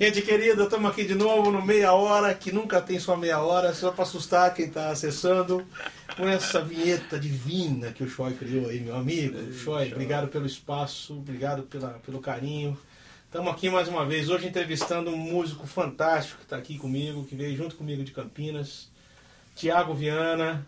Gente querida, estamos aqui de novo no Meia Hora, que nunca tem só meia hora, só para assustar quem está acessando, com essa vinheta divina que o Choi criou aí, meu amigo. Choi, obrigado pelo espaço, obrigado pela, pelo carinho. Estamos aqui mais uma vez, hoje entrevistando um músico fantástico que está aqui comigo, que veio junto comigo de Campinas, Tiago Viana.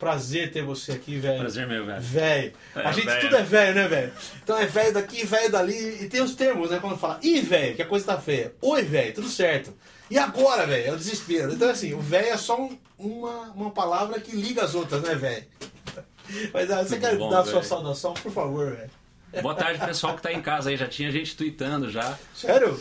Prazer ter você aqui, velho. Prazer meu, velho. Velho. É, a gente velho. tudo é velho, né, velho? Então é velho daqui, velho dali. E tem os termos, né? Quando fala, ih, velho, que a coisa tá feia. Oi, velho, tudo certo. E agora, velho? É o desespero. Então, assim, o velho é só um- uma, uma palavra que liga as outras, né, velho? Mas ah, você Muito quer bom, dar a sua saudação, por favor, velho? Boa tarde, pessoal que tá em casa aí. Já tinha gente tweetando já. Sério?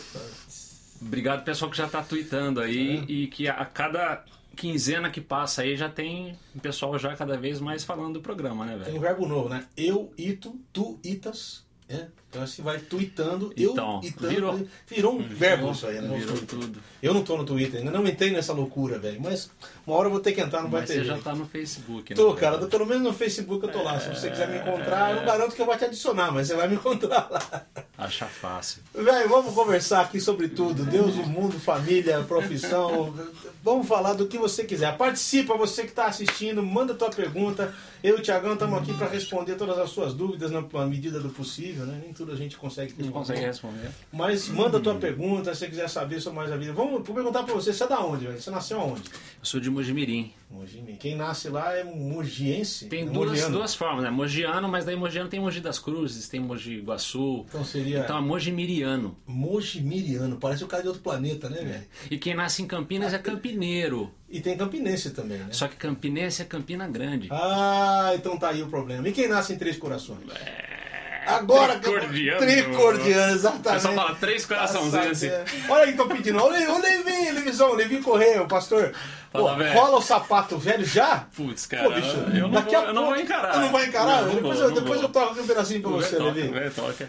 Obrigado, pessoal que já tá tweetando aí. E que a cada quinzena que passa aí já tem o pessoal já cada vez mais falando do programa, né, Tem velho? um verbo novo, né? Eu, ito, tu, itas. É? Então assim vai tweetando, eu, Então, itando. virou. Virou um verbo isso aí, né? Virou tudo. Eu não tô no Twitter ainda, não entrei nessa loucura, velho. Mas uma hora eu vou ter que entrar, não vai Mas ter você já tá no Facebook, né? Tô, cara, pelo menos no Facebook eu tô lá. Se você quiser me encontrar, eu não garanto que eu vou te adicionar, mas você vai me encontrar lá. Acha fácil. Velho, vamos conversar aqui sobre tudo. Deus, o mundo, família, profissão. Vamos falar do que você quiser. Participa, você que está assistindo, manda tua pergunta. Eu e o Tiagão estamos aqui para responder todas as suas dúvidas na medida do possível, né? Nem tudo a gente consegue Não responder. consegue responder. Mas manda tua pergunta, se você quiser saber sobre mais a vida. Vamos perguntar para você, você é da onde, velho? Você nasceu aonde? Eu sou de Mojimirim. Mogi. Quem nasce lá é mogiense? Tem é duas, mogiano. duas formas, né? Mogiano, mas daí Mogiano tem Mogi das Cruzes, tem Mogi Guaçu. Então seria Então é Mojimiriano. Mojimiriano. Parece o cara de outro planeta, né, velho? E quem nasce em Campinas é campineiro. E tem campinense também, né? Só que Campinense é Campina Grande. Ah, então tá aí o problema. E quem nasce em Três Corações? Agora que eu- Tricordiano. Tricordiano, exatamente. pessoal fala três coraçãozinhos assim. Olha aí, tô pedindo. Olha, o Levi, Levizão, Levi Correia, o pastor. Pô, rola o sapato velho já? Putz, cara, Pô, bicho, eu, não daqui vou, a eu não vou encarar. Tu não vai encarar? Não, não depois vou, eu, depois vou. eu toco um pedacinho pra você, Toca, Levi.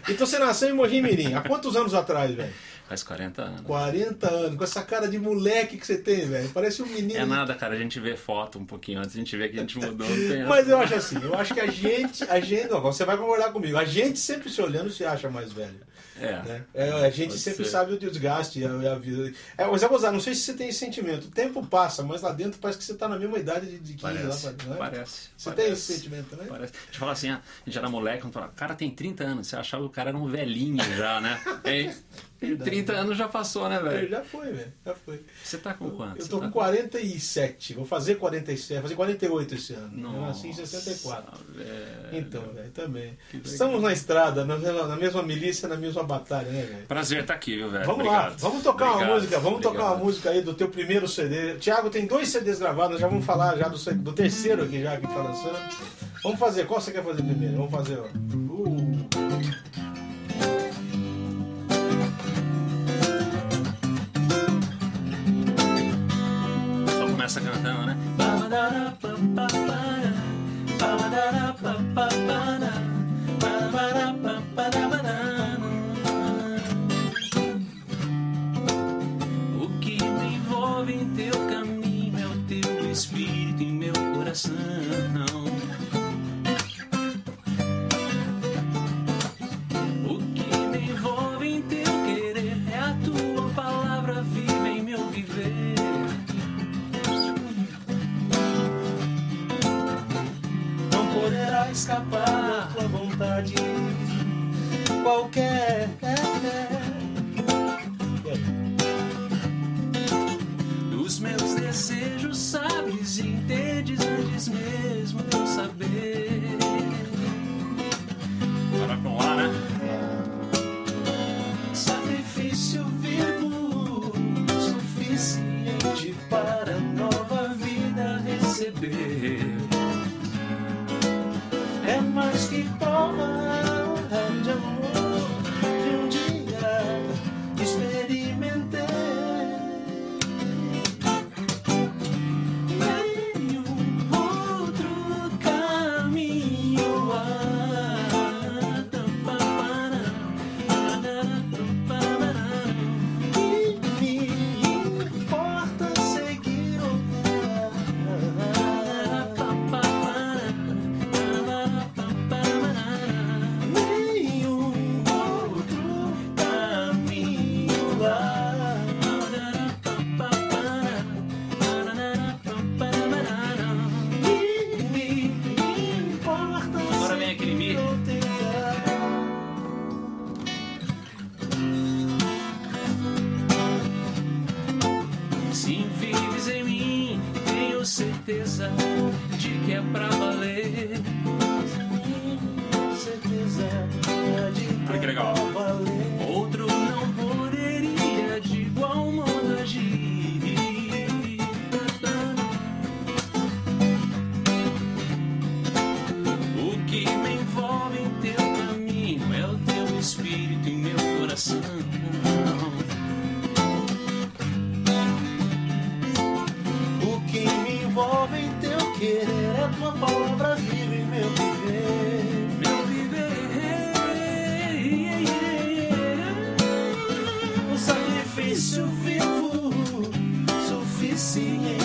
Então você nasceu em Mojimirim. Há quantos anos atrás, velho? Faz 40 anos. 40 anos. Com essa cara de moleque que você tem, velho. Parece um menino. É nada, cara. A gente vê foto um pouquinho antes, a gente vê que a gente mudou. Mas eu acho assim, eu acho que a gente, a gente, não, você vai concordar comigo, a gente sempre se olhando se acha mais velho. É. Né? É, a gente sempre ser. sabe o desgaste e a, e a vida. É, mas é gozar, não sei se você tem esse sentimento. O tempo passa, mas lá dentro parece que você tá na mesma idade de, de 15 Parece, lá pra é? parece. Você parece. tem esse sentimento, né? Parece. Deixa eu falar assim, a gente era moleque, quando falava, cara tem 30 anos, você achava que o cara era um velhinho já, né? Hein? E 30 anos já passou, né, velho? Já foi, velho. Já foi. Você tá com quanto? Eu Você tô tá com 47, vou fazer 47, vou fazer 48 esse ano. Eu nasci em Nossa, 64. velho. Então, velho, também. Estamos na estrada, na, na mesma milícia, na mesma batalha, né, velho? Prazer estar aqui, viu, velho? Vamos lá, Obrigado. vamos tocar uma Obrigado, música, vamos tocar uma obrigado. música aí do teu primeiro CD. Tiago tem dois CDs gravados, já vamos falar já do, do terceiro aqui já que tá lançando. Vamos fazer, qual você quer fazer primeiro? Vamos fazer, ó. Uh, Começa cantando, né? O que me envolve em teu caminho é o teu espírito em meu coração. Escapar da tua vontade. Qualquer. E aí? Dos meus desejos sabes e entendes antes mesmo de eu saber. Com lá, né? Sacrifício vivo, suficiente para nova vida receber. Sacrifício vivo, suficiente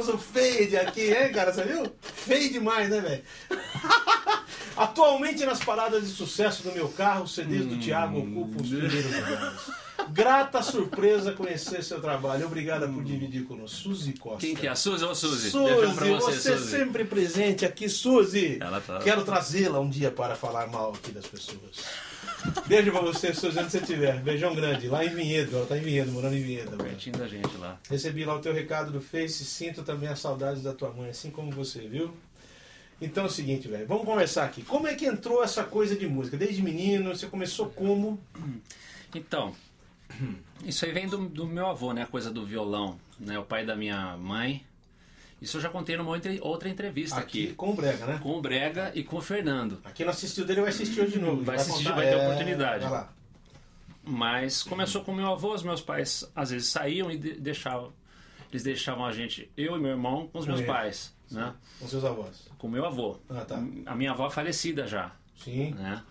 Fizemos o fade aqui, hein, cara? Você viu? Fade demais, né, velho? Atualmente nas paradas de sucesso do meu carro, os CDs do Thiago ocupam os primeiros lugares. Grata surpresa conhecer seu trabalho. Obrigada por dividir conosco. Suzy Costa. Quem que é? A Suzy ou Suzy? Suzy, pra você, você Suzy. sempre presente aqui, Suzy. Ela tá- Quero trazê-la um dia para falar mal aqui das pessoas. Beijo pra você, Suzy, onde você estiver. Beijão grande. Lá em Vinhedo, ela tá em Vinhedo, morando em Vinhedo. Pertinho da gente lá. Recebi lá o teu recado do Face, sinto também as saudades da tua mãe, assim como você, viu? Então é o seguinte, velho, vamos conversar aqui. Como é que entrou essa coisa de música? Desde menino, você começou como? Então, isso aí vem do, do meu avô, né? A coisa do violão, né? O pai da minha mãe. Isso eu já contei numa outra, entrevista aqui. com o Brega, né? Com o Brega e com o Fernando. Aqui não assistiu dele, vai assistir hoje de novo. Vai Ele assistir, contar- vai ter é, oportunidade. Vai lá. Mas começou com meu avô, os meus pais às vezes saíam e de- deixavam. Eles deixavam a gente, eu e meu irmão, com os meus ele. pais, né? Com seus avós. Com meu avô. Ah, tá. A minha avó é falecida já, Sim. né?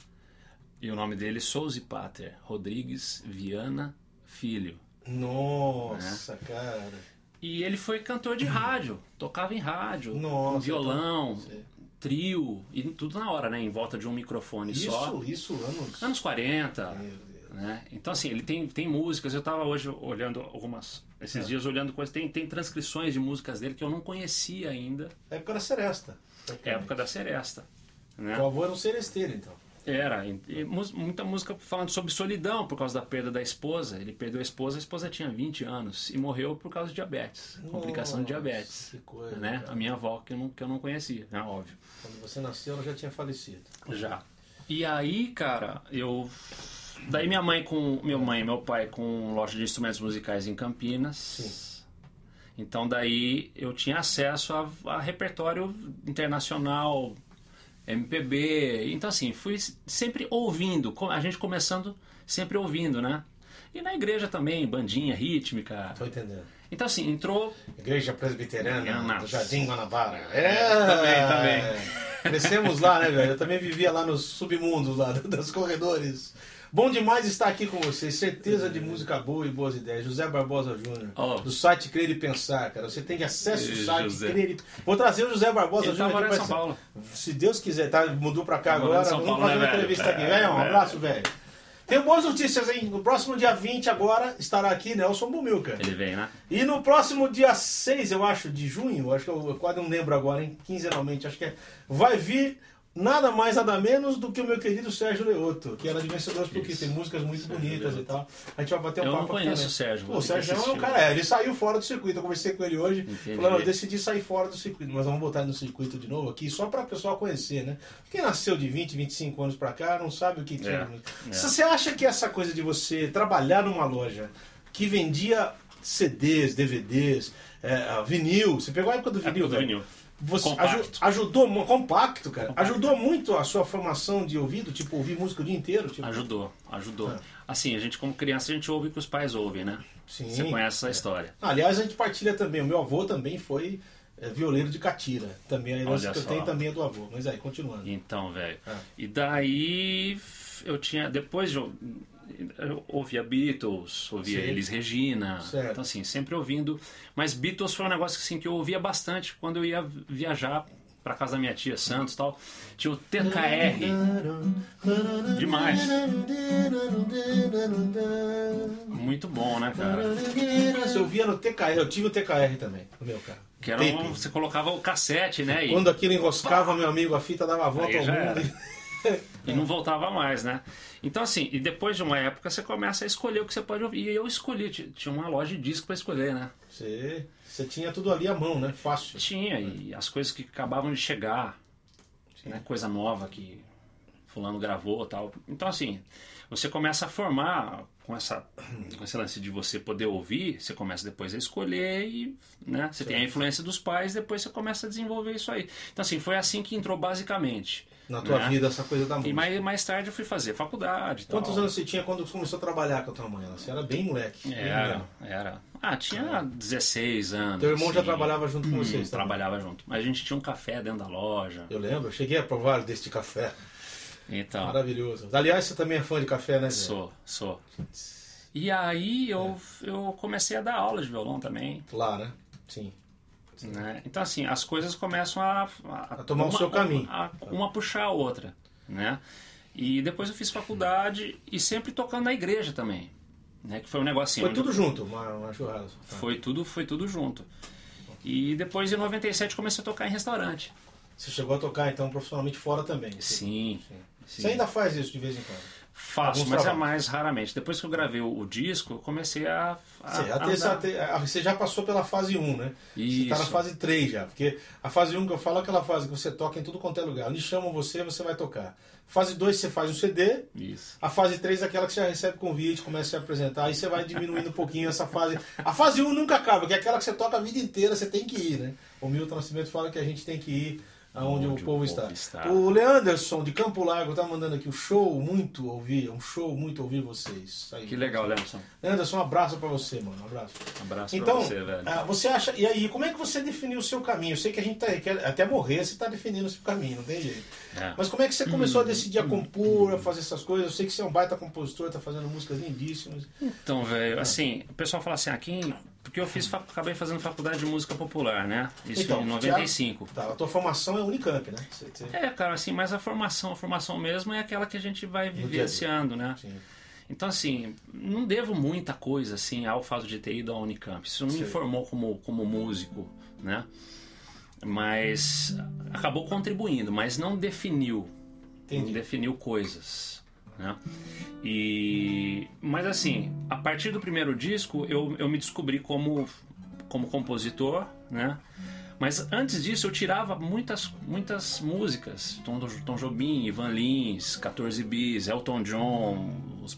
E o nome dele Souza Pater Rodrigues Viana Filho. Nossa, É. cara. E ele foi cantor de rádio, tocava em rádio, Nossa, com violão, então- Sei. trio, e tudo na hora, né? Em volta de um microfone só. Isso, isso, anos. Anos 40. Meu Deus. Né? Então, assim, ele tem, tem músicas. Eu estava hoje olhando algumas. Esses É. dias olhando coisas. Tem, tem transcrições de músicas dele que eu não conhecia ainda. Época da Seresta. Época da Seresta. Né? O avô era um seresteiro, então. Era. E, muita música falando sobre solidão por causa da perda da esposa. Ele perdeu a esposa, a esposa tinha 20 anos e morreu por causa de diabetes. complicação de Nossa, diabetes. que coisa, né? cara. A minha avó, que eu não, que eu não conhecia, né? Óbvio. Quando você nasceu, ela já tinha falecido. Já. E aí, cara, eu. Daí minha mãe com. Meu mãe e meu pai com loja de instrumentos musicais em Campinas. Sim. Então daí eu tinha acesso a, a repertório internacional, MPB. Então assim, fui sempre ouvindo, a gente começando sempre ouvindo, né? E na igreja também, bandinha rítmica. Tô entendendo. Então assim, entrou Igreja Presbiteriana Ana. do Jardim Guanabara. É, É, também, também. Crescemos lá, né, velho? Eu também vivia lá nos submundos lá dos corredores. Bom demais estar aqui com vocês. Certeza de música boa e boas ideias. José Barbosa Júnior, Ó. do site Crer e Pensar, cara. Você tem acesso ao site José. Crer e... Vou trazer o José Barbosa Ele tá Júnior aqui em São Paulo. Se Deus quiser, tá? Mudou pra cá Tá agora. Vamos Paulo, fazer né, uma velho? entrevista aqui. É, Velho, um velho. abraço, velho. Tenho boas notícias, hein? No próximo dia 20 agora estará aqui Nelson Bumilca. Ele vem, né? E no próximo dia 6, eu acho, de junho, acho que eu quase não lembro agora, hein? Quinzenalmente, acho que é. Vai vir nada mais, nada menos do que o meu querido Sérgio Leoto, que era de Vencedores porque tem músicas muito Sérgio bonitas Leoto. e tal. A gente vai bater um Eu não papo aqui conheço também. o Sérgio, Pô, o Sérgio é um cara, é, ele saiu fora do circuito. Eu conversei com ele hoje. Entendi. Falando, eu decidi sair fora do circuito, mas vamos botar ele no circuito de novo aqui, só para o pessoal conhecer, né? Quem nasceu de 20, 25 anos para cá não sabe o que tinha. É, é. Você acha que essa coisa de você trabalhar numa loja que vendia CDs, DVDs, é, vinil, você pegou a época do vinil, Época do vinil. Você Compacto. aju- ajudou, compacto, cara. Ajudou muito a sua formação de ouvido, tipo, ouvir música o dia inteiro? Tipo, Ajudou, ajudou. Ah. Assim, a gente como criança, a gente ouve o que os pais ouvem, né? Sim. Você conhece essa história. Aliás, a gente partilha também. O meu avô também foi é, violeiro de catira. Também a herança que eu tenho também é do avô. Mas aí, continuando. Então, velho. Ah. E daí eu tinha. Depois eu, eu ouvia Beatles, ouvia Sim. Elis Regina. Certo. Então, assim, sempre ouvindo. Mas Beatles foi um negócio assim, que eu ouvia bastante quando eu ia viajar pra casa da minha tia Santos tal. Tinha o TKR. Demais. Muito bom, né, cara? Eu via no TKR, eu tive o TKR também, no meu carro. Que era um, você colocava o cassete, né? E, Quando aquilo enroscava, meu amigo, a fita dava a volta Aí ao mundo. e não voltava mais, né? Então, assim, e depois de uma época você começa a escolher o que você pode ouvir. E eu escolhi, tinha uma loja de disco pra escolher, né? Você, você tinha tudo ali à mão, né? Fácil. Tinha, e as coisas que acabavam de chegar, né? coisa nova que fulano gravou tal. Então, assim, você começa a formar com, essa, com esse lance de você poder ouvir, você começa depois a escolher e né? você tem a influência dos pais, depois você começa a desenvolver isso aí. Então, assim, foi assim que entrou basicamente. Na tua né? vida, essa coisa da música. E mais, mais tarde eu fui fazer faculdade. Quantos tal. anos você tinha quando começou a trabalhar com a tua mãe? Você era bem moleque. bem Era, moleque. era. Ah, tinha 16 anos. Teu irmão já trabalhava junto com Hum, vocês, tá? Trabalhava junto. Mas a gente tinha um café dentro da loja. Eu lembro, eu cheguei a provar deste café. Então, Maravilhoso. Aliás, você também é fã de café, né, sou, sou. E aí eu, eu comecei a dar aula de violão também. Lá, né? Sim. Né? Então, assim, as coisas começam a, A tomar o seu caminho. a- uma puxar a outra, né? E depois eu fiz faculdade e sempre tocando na igreja também, né? Que foi um negocinho. Foi onde tudo junto, uma, uma churrasco. Tá. Foi tudo, foi tudo junto. E depois, em 97, comecei a tocar em restaurante. Você chegou a tocar, então, profissionalmente fora também. Sim, Sim. sim. Você ainda faz isso de vez em quando? Faço, mas é trabalhos. mais raramente. Depois que eu gravei o, o disco, eu comecei a. a, Você, a- você já passou pela fase 1, né? Você tá na Isso. fase 3 já. Porque a fase 1 que eu falo é aquela fase que você toca em tudo quanto é lugar. Onde chamam você, você vai tocar. Fase 2 você faz um CD. Isso. A fase 3 é aquela que você já recebe convite, começa a se apresentar, aí você vai diminuindo um pouquinho essa fase. A fase 1 nunca acaba, que é aquela que você toca a vida inteira, você tem que ir, né? O Milton Nascimento fala que a gente tem que ir aonde Onde o o povo está. está. O Leanderson de Campo Largo tá mandando aqui o show muito ouvir, um show muito ouvir vocês. Aí. Que legal, Lemerson. Leanderson, um abraço pra você, mano, um abraço. Um abraço Então, pra você, velho. ah, você acha. E aí, como é que você definiu o seu caminho? Eu sei que a gente tá, até morrer você está definindo o seu caminho, não tem jeito. É. Mas como é que você começou a decidir a compor, a fazer essas coisas? Eu sei que você é um baita compositor, tá fazendo músicas lindíssimas. Então, velho, assim, o pessoal fala assim, aqui. Porque eu fiz, acabei fazendo faculdade de música popular, né? Isso Então, em 95. Tá, a tua formação é Unicamp, né? Você, você... É, cara, assim, mas a formação, a formação mesmo é aquela que a gente vai vivenciando, né? Sim. Então, assim, não devo muita coisa, assim, ao fato de ter ido à Unicamp. Isso não me formou como, como músico, né? Mas acabou contribuindo, mas não definiu. Entendi. Não definiu coisas, né? E... Mas, assim, a partir do primeiro disco, eu, eu me descobri como, como compositor, né? Mas antes disso eu tirava muitas, muitas músicas. Tom, Tom Jobim, Ivan Lins, 14 Bis, Elton John, os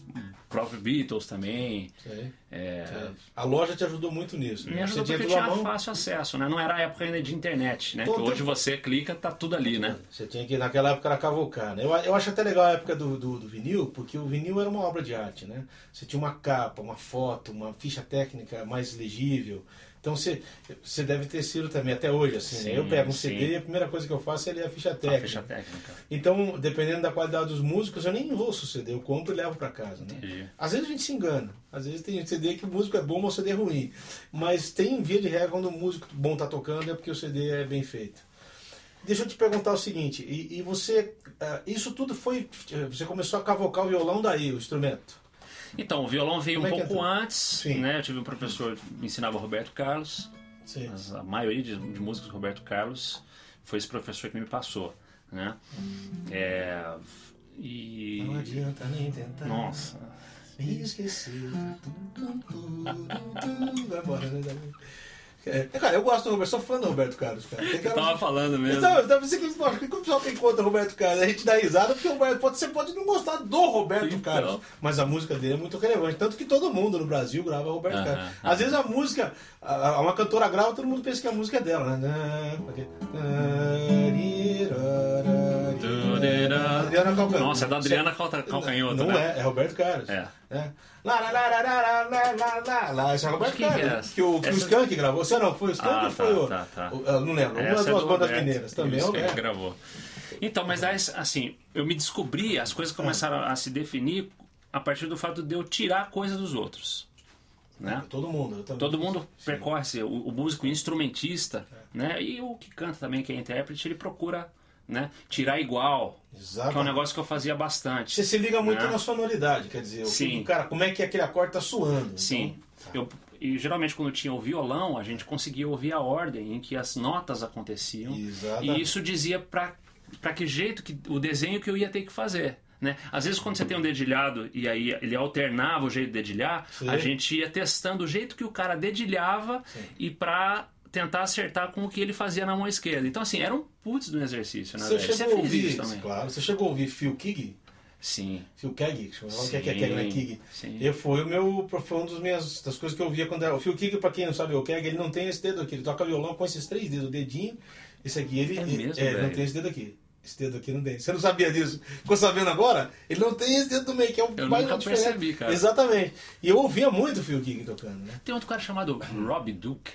próprios Beatles também. Sei. É, É. A loja te ajudou muito nisso. me né? ajudou você porque tinha mão. fácil acesso, né? Não era a época ainda de internet, né? Pô, tem- hoje você clica, tá tudo ali, né? Você tinha que, naquela época, era cavocar, né? Eu, eu acho até legal a época do, do, do vinil, porque o vinil era uma obra de arte, né? Você tinha uma capa, uma foto, uma ficha técnica mais legível. Então você, você deve ter sido também, até hoje, assim, né? Sim, Eu pego um sim. CD e a primeira coisa que eu faço é ler a ficha A técnica. ficha técnica. Então, dependendo da qualidade dos músicos, eu nem ouço o CD, eu compro e levo pra casa, né? Entendi. Às vezes a gente se engana. Às vezes tem CD que o músico é bom, mas o CD é ruim. Mas tem via de regra quando o músico bom tá tocando é porque o CD é bem feito. Deixa eu te perguntar o seguinte, e, e você, ah, isso tudo foi, você começou a cavocar o violão daí, o instrumento? Então, o violão veio Como um é pouco entrou? antes, Sim. né? Eu tive um professor que me ensinava Roberto Carlos. Sim. A maioria de, de músicas do Roberto Carlos foi esse professor que me passou. né? É, e Não adianta nem tentar. nossa, Me esquecer. Vai embora, né? É, cara, eu gosto do Roberto, sou fã do Roberto Carlos, cara. Tem eu tava falando mesmo. Então, então, você que o pessoal tem contra o Roberto Carlos, a gente dá risada porque o Roberto, pode, você pode não gostar do Roberto Então. Carlos, mas a música dele é muito relevante. Tanto que todo mundo no Brasil grava Roberto Aham, Carlos. aham. Às vezes a música, a- a- uma cantora grava, todo mundo pensa que a música é dela, né? Adriana Calcanhoto. Nossa, é da Adriana Calcanhoto, Não né? é, é Roberto Carlos. É. É. Lá, lá, lá, lá, lá, lá, lá, lá, lá. Esse é Roberto que é Carlos. essa? Que o, que o Skank gravou. Você não, foi o Skank Ah, ou foi tá, o. tá, tá. o- não lembro. Uma das é duas do bandas mineiras também. é o que gravou. Então, mas aí, assim, eu me descobri, as coisas começaram a se definir a partir do fato de eu tirar coisa dos outros. Né? Todo mundo. Todo mundo percorre, o, o músico instrumentista, né? E o que canta também, que é intérprete, ele procura né? tirar igual. Que é um negócio que eu fazia bastante. Você se liga muito né? na sonoridade, quer dizer, Sim. cara, como é que aquele acorde tá suando. Sim. Então, Eu, e geralmente quando tinha o violão, a gente conseguia ouvir a ordem em que as notas aconteciam. Exatamente. E isso dizia pra, pra que jeito que o desenho que eu ia ter que fazer. Né? Às vezes quando você tem um dedilhado e aí ele alternava o jeito de dedilhar, Sim. a gente ia testando o jeito que o cara dedilhava e pra tentar acertar com o que ele fazia na mão esquerda. Então assim, era um putz do exercício, né? Você velho? chegou a fez ouvir, isso também. claro, você chegou a ouvir Phil Kig? Sim. Phil Keg, que chamava, que é que é Keg, né? Kig. Sim. Eu foi o meu, foi um dos minhas, das coisas que eu via quando era, o Phil Kig, pra quem não sabe, o Keg, ele não tem esse dedo aqui, ele toca violão com esses três dedos, o dedinho, esse aqui, ele, É ele- mesmo, é, ele não velho? tem esse dedo aqui. Esse dedo aqui não tem. Você não sabia disso? Ficou sabendo agora? Ele não tem esse dedo do meio, que é o Eu mais nunca diferente. percebi, cara. Exatamente. E eu ouvia muito o Phil Kig tocando, né? Tem outro cara chamado Rob Duke.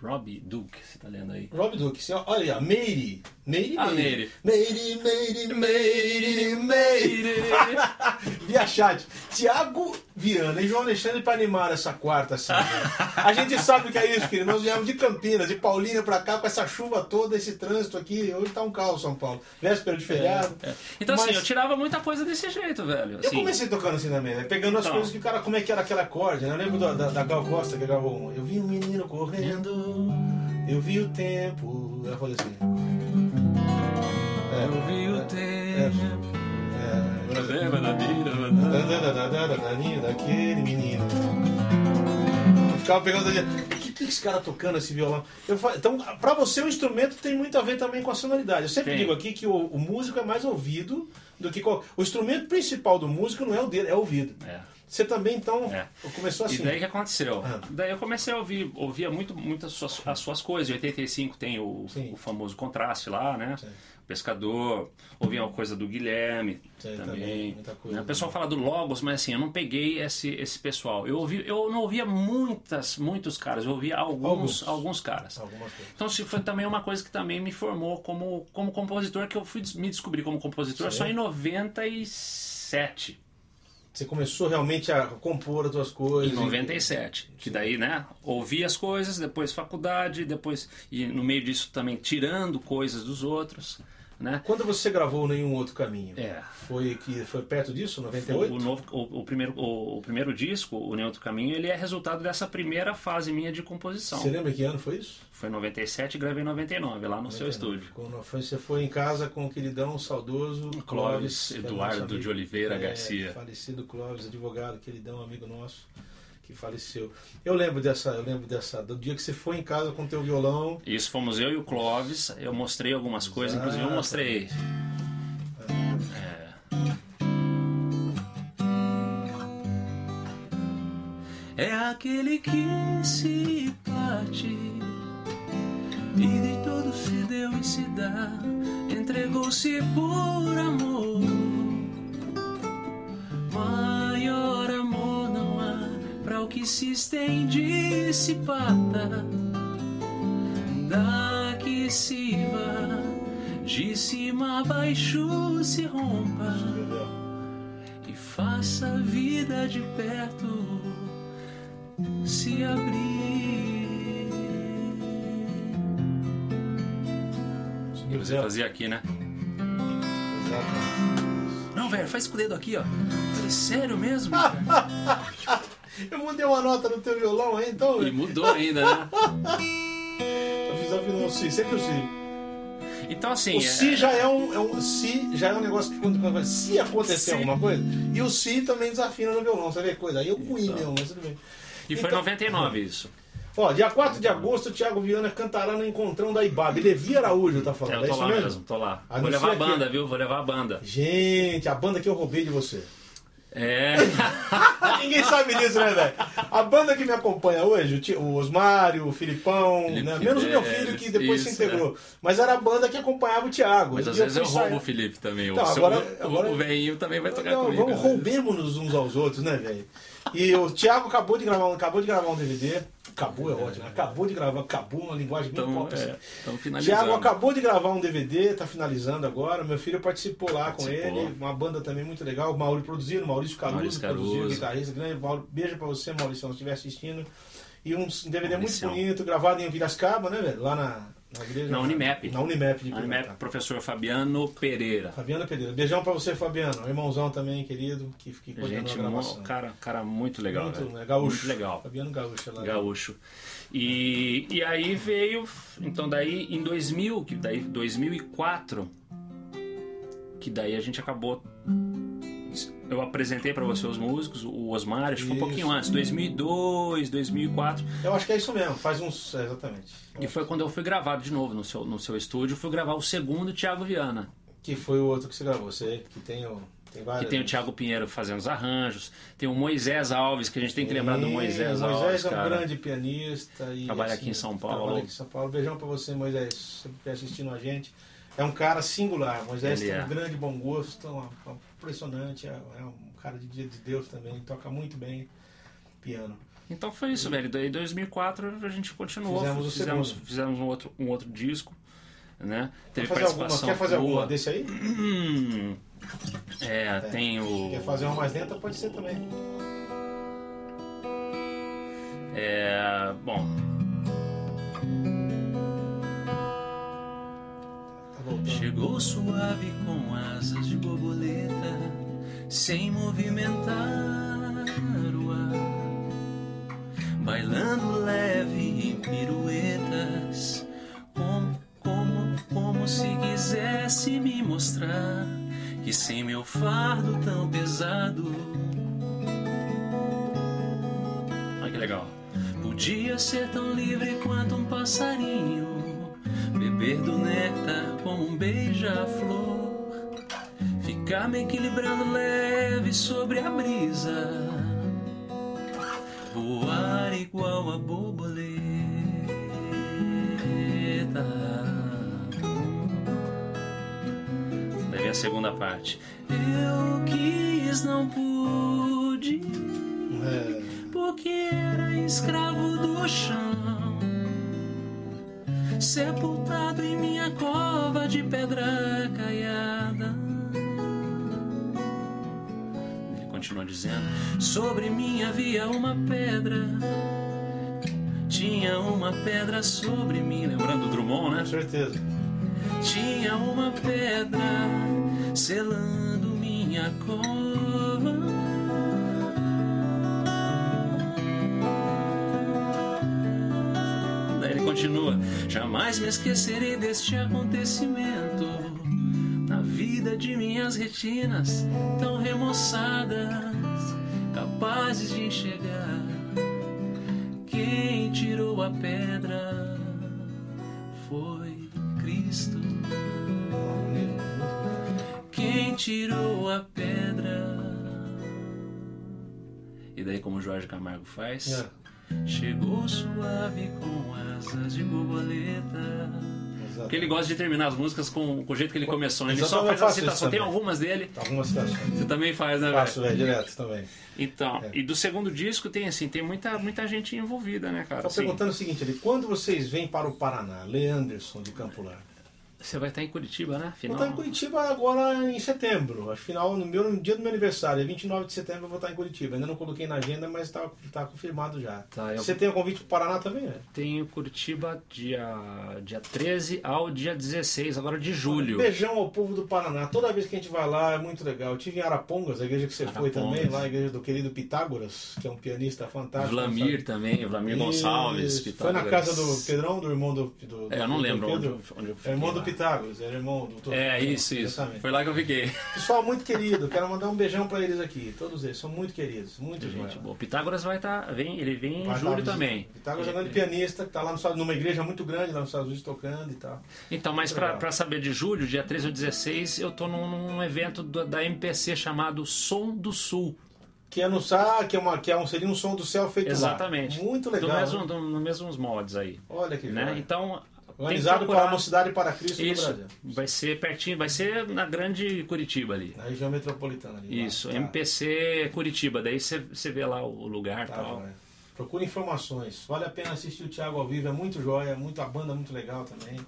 Rob Duke, você tá lendo aí? Rob Duke, você- olha aí, Meire. Meire, Ah, Meire. Meire, Meire, Meire, Meire. Via chat. Tiago Viana e João Alexandre para animar essa quarta assim. né? A gente sabe o que é isso, querido. Nós viemos de Campinas, de Paulínia pra cá, com essa chuva toda, esse trânsito aqui. Hoje tá um caos São Paulo. Véspera de feriado. Então assim, Mas eu tirava muita coisa desse jeito, velho. Eu Assim, comecei tocando assim também, né? Pegando as Então. coisas que o cara, como é que era aquele acorde, né? Eu lembro da, da, da Gal Costa que gravou um. Eu vi um menino correndo, eu vi o tempo. Ela falou assim. É, Eu vi o é, tempo. Lembra da vida, daquele menino. Eu ficava pegando. O que, que esse cara tocando esse violão? Eu fa- então, pra você, o instrumento tem muito a ver também com a sonoridade. Eu sempre Tem. digo aqui que o, o músico é mais ouvido do que. qual- O instrumento principal do músico não é o dele, é o ouvido. É. Você também, então, É. começou assim. E daí que aconteceu? Ah. Daí eu comecei a ouvir, ouvia muito, muito as, suas, as suas coisas. Em 85 tem o, Sim. o famoso contraste lá, né? Sim. Pescador, ouvia uma coisa do Guilherme Sim, também, também. muita coisa. né? O pessoal fala do Logos, mas assim, eu não peguei esse, esse pessoal. Eu, ouvi, eu não ouvia muitas, muitos caras, eu ouvia alguns, Alguns. alguns caras. Então se foi também uma coisa que também me formou como, como compositor, que eu fui me descobrir como compositor Sim. só em 97. Você começou realmente a compor as suas coisas. Em 97. Que daí, né, ouvi as coisas, depois faculdade, depois, e no meio disso também tirando coisas dos outros, né. Quando você gravou Nenhum Outro Caminho? É. Foi, que, foi perto disso, 98? O, novo, o, o primeiro, o, o primeiro disco, O Neutro Caminho, ele é resultado dessa primeira fase minha de composição. Você lembra que ano foi isso? Foi em 97 e gravei em 99, lá no seu estúdio. Quando foi- você foi em casa com o queridão saudoso Clóvis é Eduardo amigo. de Oliveira É, Garcia. Falecido Clóvis, advogado, queridão, amigo nosso, que faleceu. Eu lembro dessa, eu lembro dessa, do dia que você foi em casa com teu violão. Isso fomos eu e o Clóvis. Eu mostrei algumas coisas, inclusive eu mostrei. É. É aquele que se parte e de todo se deu e se dá, entregou-se por amor. Maior que se estende e se parta daqui se vá, de cima a baixo se rompa e faça a vida de perto se abrir. E você fazia aqui, né? Exatamente. Não, velho, faz com o dedo aqui, ó. Eu Falei, sério mesmo? Eu mandei uma nota no teu violão aí, então. E mudou ainda, né? Eu fiz a violão, sim, sempre o sim. Então, assim. O se já é um, é um se já é um negócio que quando, quando se acontecer Se. alguma coisa, e o si também desafina no violão, você vê coisa. Aí eu fui Então. mesmo, mas tudo bem. E foi em Então- 99 isso. Ó, dia 4 de agosto, o Thiago Viana cantará no Encontrão da Ibabe. Levi Araújo tá falando. Eu é tô isso lá mesmo? mesmo, tô lá. Vou Anuncia levar a aqui. banda, viu? Vou levar a banda. Gente, a banda que eu roubei de você. É. Ninguém sabe disso, né, velho? A banda que me acompanha hoje, o Ti- o Osmário, o Filipão, Felipe né? menos o meu filho que depois se isso, integrou. Mas era a banda que acompanhava o Thiago. Mas às vezes eu fui roubo o Felipe também. Então, o, seu- agora- agora- o velhinho também vai tocar Não, comigo. vamos, roubemos-nos uns aos outros, né, velho? E o Thiago acabou de gravar, um- acabou de gravar um DVD. Acabou é ótimo, né? Acabou de gravar, acabou uma linguagem Então, pop. assim. é, finalizando. Tiago acabou de gravar um DVD, tá finalizando agora. Meu filho participou lá Participou. com ele, uma banda também muito legal. O Maurício produzindo, Maurício Caruso, Maurício produziu, Caruso. guitarrista grande. Mauro- Beijo pra você, Maurício, se estiver assistindo. E um DVD Mauricião. muito bonito, gravado em Piracicaba, né, velho? Lá na, na. Na Unimap. Na Unimap de Unimap, Piracicaba. professor Fabiano Pereira. Fabiano Pereira. Beijão pra você, Fabiano. Irmãozão também, querido, que, que Gente, a cara, cara muito legal. muito, velho. né? Gaúcho. Muito legal. Fabiano Gaúcho lá. Gaúcho. E, e aí veio, então daí em 2000, que daí 2004, que daí a gente acabou eu apresentei pra você os músicos, o Osmar, acho que foi um pouquinho antes, 2002, 2004, Eu acho que é isso mesmo, faz uns. é, exatamente. e foi quando eu fui gravar de novo no seu, no seu estúdio, fui gravar o segundo Thiago Viana, Que foi o outro que você gravou, você que tem o. Tem que tem o Thiago Pinheiro fazendo os arranjos, tem o Moisés Alves, que a gente tem que lembrar do Moisés, Moisés Alves, é um cara. grande pianista. E, Trabalha aqui em São Paulo. Trabalha aqui em São Paulo. Beijão pra você, Moisés, se você estiver assistindo a gente. É um cara singular. Moisés Ele tem é. um grande bom gosto, uma- uma- impressionante. É, é um cara de dia de Deus também, toca muito bem piano. Então foi isso, velho. Daí em 2004 a gente continuou, Fizemos fizemos, fizemos um outro, um outro disco, né? Quer Teve fazer alguma, participação quer fazer alguma desse aí? Hum, é, tem o. Quer fazer uma mais lenta? Pode ser também. É, bom, chegou suave com asas de borboleta, sem movimentar o ar, bailando leve em piruetas, como, como, como se quisesse me mostrar que sem meu fardo tão pesado. Olha que legal. Podia ser tão livre quanto um passarinho, beber do néctar como um beija-flor, ficar me equilibrando leve sobre a brisa, voar igual a borboleta. Daí a segunda parte. Eu quis, não pude É, porque era escravo do chão, sepultado em minha cova de pedra caiada. Ele continua dizendo: Sobre mim havia uma pedra, tinha uma pedra sobre mim. Lembrando do Drummond, né? com certeza. Tinha uma pedra selando minha cova. Continua: Jamais me esquecerei deste acontecimento. Na vida de minhas retinas tão remoçadas, capazes de enxergar. Quem tirou a pedra foi Cristo. Quem tirou a pedra? E daí, como Jorge Camargo faz, É, chegou suave com asas de borboleta. exato. Porque ele gosta de terminar as músicas com, com o jeito que ele começou. né? Ele só faz a eu faço isso citação. Tem algumas dele, Algumas situações. você também faz, né, Faço, velho? velho, direto também. Então, É. e do segundo disco tem assim, tem muita, muita gente envolvida, né, cara? Estou Assim, perguntando o seguinte ali, quando vocês vêm para o Paraná, Leanderson de Campo Largo? Você vai estar em Curitiba, né? Final. vou estar em Curitiba agora em setembro. Acho final, no, meu, no dia do meu aniversário, é 29 de setembro, eu vou estar em Curitiba. Ainda não coloquei na agenda, mas está tá confirmado já. Tá, eu- Você tem o convite para o Paraná também, né? Tenho Curitiba dia, dia 13 ao dia 16, agora de julho. Beijão ao povo do Paraná. Toda vez que a gente vai lá é muito legal. Eu tive em Arapongas, a igreja que você foi Arapongas. também, lá a igreja do querido Pitágoras, que é um pianista fantástico. Vlamir também, Vlamir Gonçalves. Isso. Foi na Pitágoras. casa do Pedrão, do irmão do. do É, eu não do lembro Pedro. onde, onde eu É irmão do. Pitágoras, era irmão do doutor. É, isso, isso. Exatamente. Foi lá que eu fiquei. Pessoal muito querido, quero mandar um beijão pra eles aqui. Todos eles são muito queridos, muito Gente, joia. boa. Pitágoras vai estar. vem, ele vem em Vai julho também. Pitágoras é um grande pianista que tá lá nos Estados- numa igreja muito grande lá nos Estados Unidos tocando e tal. Então, mas legal. pra saber de julho, dia 13 ou 16, eu tô num, num evento da, da MPC chamado Som do Sul. Que é no Sá, que é uma que é um seria um som do céu feito lá. Exatamente. Muito Do legal. mesmo, né? do, no mesmos moldes aí. Olha que Né? joia. Então. Organizado procurar- pela Mocidade para Cristo Isso. no Brasil. Vai ser pertinho, vai ser na grande Curitiba ali. Na região metropolitana ali. Isso, Tá. MPC Curitiba. Daí você vê lá o lugar e Tá, tal. joia. Procure informações. Vale a pena assistir o Thiago ao vivo, é muito joia, muita banda muito legal também.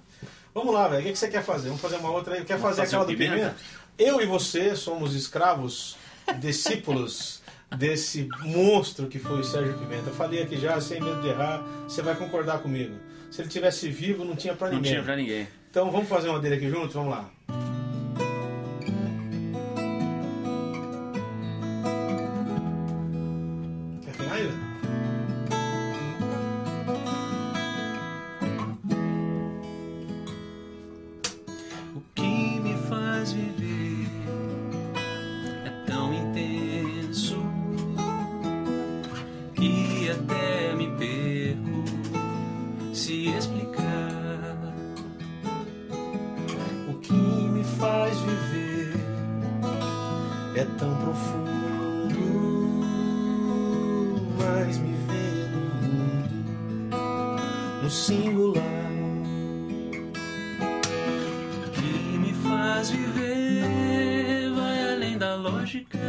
Vamos lá, velho. O que, que você quer fazer? Vamos fazer uma outra aí. Quer Vamos fazer fazer aquela do Pimenta? Pimenta? Eu e você somos escravos, discípulos desse monstro que foi o Sérgio Pimenta. Eu falei aqui já, sem medo de errar, você vai concordar comigo. Se ele tivesse vivo, não tinha pra Não ninguém. tinha pra ninguém. Então vamos fazer uma dele aqui junto? Vamos lá. Viver vai além da lógica.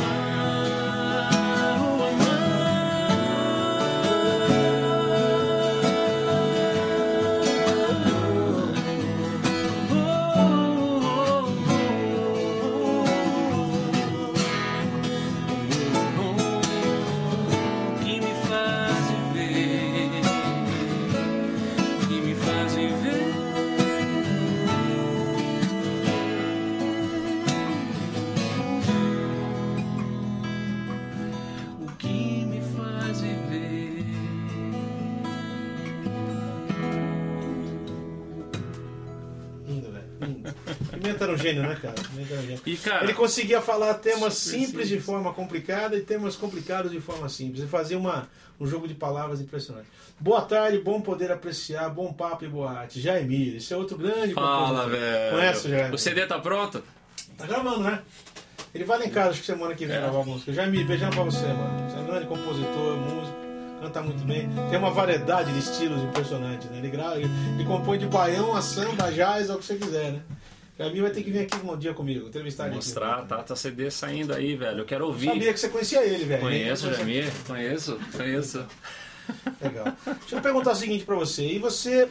O gênio, né, cara? Um gênio. E cara, Ele conseguia falar temas Super simples de simples. forma complicada e temas complicados de forma simples. Ele fazia uma, um jogo de palavras impressionante. Boa tarde, bom poder apreciar, bom papo e boa arte. Jaimir, esse é outro grande fala, velho. Conhece o Jaimir? O CD tá pronto? Tá gravando, né? Ele vai lá em casa, acho que semana que vem É. gravar a música. Jaimir, beijão pra você, mano. Você é um grande compositor, músico, canta muito bem. Tem uma variedade de estilos impressionantes, né? Ele, grava, ele, ele compõe de baião a samba, jazz, ao que você quiser, né? Jaimir vai ter que vir aqui um dia comigo, entrevistar ele. aqui. Mostrar, tá, tá CD saindo aí, velho. Eu quero ouvir. Sabia que você conhecia ele, velho. Conheço, Jamir? Conheço, conheço. Legal. Deixa eu perguntar o seguinte pra você. E você.